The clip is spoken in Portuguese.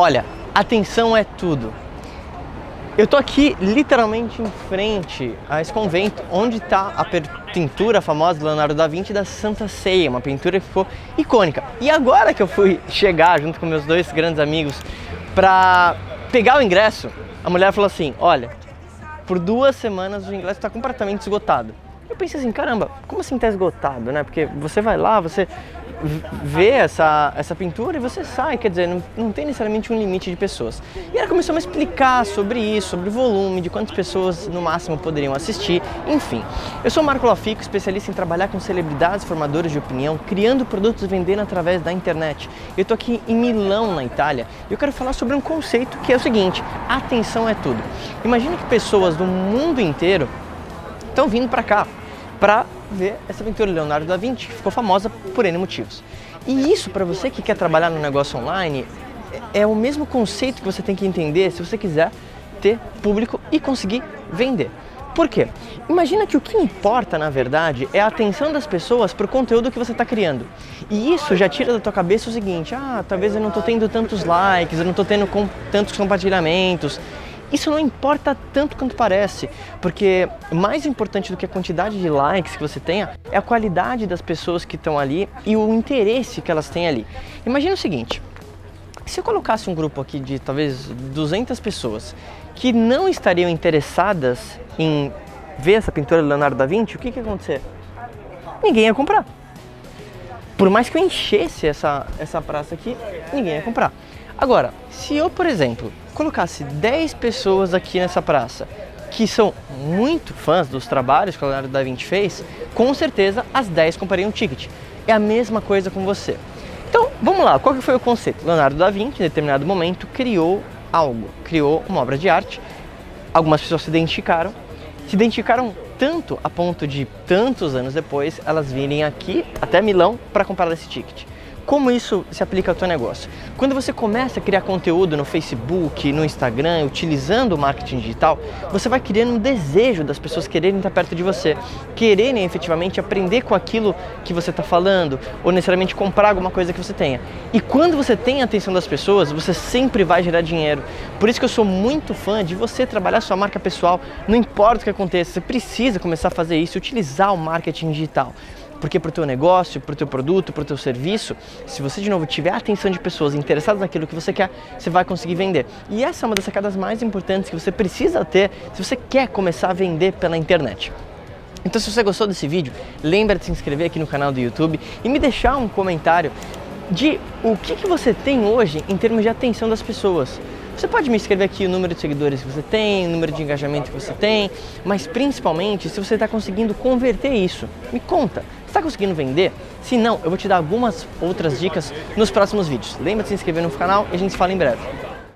Olha, atenção é tudo. Eu tô aqui literalmente em frente a esse convento, onde está a pintura famosa do Leonardo da Vinci da Santa Ceia, uma pintura que ficou icônica. E agora que eu fui chegar junto com meus dois grandes amigos para pegar o ingresso, a mulher falou assim: Olha, por duas semanas o ingresso está completamente esgotado. Eu pensei assim, caramba, como assim está esgotado, né? Porque você vai lá, você vê essa, essa pintura e você sai, quer dizer, não, não tem necessariamente um limite de pessoas. E ela começou a me explicar sobre isso, sobre o volume, de quantas pessoas no máximo poderiam assistir, enfim. Eu sou Marco Lafico, especialista em trabalhar com celebridades formadores de opinião, criando produtos e vendendo através da internet. Eu estou aqui em Milão, na Itália, e eu quero falar sobre um conceito que é o seguinte, atenção é tudo. Imagina que pessoas do mundo inteiro estão vindo para cá para ver essa pintura Leonardo da Vinci, que ficou famosa por N motivos. E isso, para você que quer trabalhar no negócio online, é o mesmo conceito que você tem que entender se você quiser ter público e conseguir vender. Por quê? Imagina que o que importa, na verdade, é a atenção das pessoas para o conteúdo que você está criando. E isso já tira da tua cabeça o seguinte, ah, talvez eu não estou tendo tantos likes, eu não estou tendo com, tantos compartilhamentos, isso não importa tanto quanto parece, porque mais importante do que a quantidade de likes que você tenha é a qualidade das pessoas que estão ali e o interesse que elas têm ali. Imagina o seguinte: se eu colocasse um grupo aqui de talvez 200 pessoas que não estariam interessadas em ver essa pintura do Leonardo da Vinci, o que, que ia acontecer? Ninguém ia comprar. Por mais que eu enchesse essa, essa praça aqui, ninguém ia comprar. Agora, se eu, por exemplo, colocasse 10 pessoas aqui nessa praça que são muito fãs dos trabalhos que o Leonardo da Vinci fez, com certeza as 10 comprariam um ticket. É a mesma coisa com você. Então, vamos lá, qual que foi o conceito? Leonardo da Vinci, em determinado momento, criou algo, criou uma obra de arte. Algumas pessoas se identificaram, se identificaram tanto a ponto de tantos anos depois elas virem aqui até Milão para comprar esse ticket. Como isso se aplica ao teu negócio? Quando você começa a criar conteúdo no Facebook, no Instagram, utilizando o marketing digital, você vai criando um desejo das pessoas quererem estar perto de você, quererem efetivamente aprender com aquilo que você está falando, ou necessariamente comprar alguma coisa que você tenha. E quando você tem a atenção das pessoas, você sempre vai gerar dinheiro. Por isso que eu sou muito fã de você trabalhar sua marca pessoal, não importa o que aconteça, você precisa começar a fazer isso, utilizar o marketing digital. Porque para o teu negócio, para o teu produto, para o teu serviço, se você de novo tiver a atenção de pessoas interessadas naquilo que você quer, você vai conseguir vender. E essa é uma das sacadas mais importantes que você precisa ter se você quer começar a vender pela internet. Então se você gostou desse vídeo, lembra de se inscrever aqui no canal do YouTube e me deixar um comentário de o que, que você tem hoje em termos de atenção das pessoas. Você pode me escrever aqui o número de seguidores que você tem, o número de engajamento que você tem, mas principalmente se você está conseguindo converter isso. Me conta, está conseguindo vender? Se não, eu vou te dar algumas outras dicas nos próximos vídeos. Lembra de se inscrever no canal e a gente se fala em breve.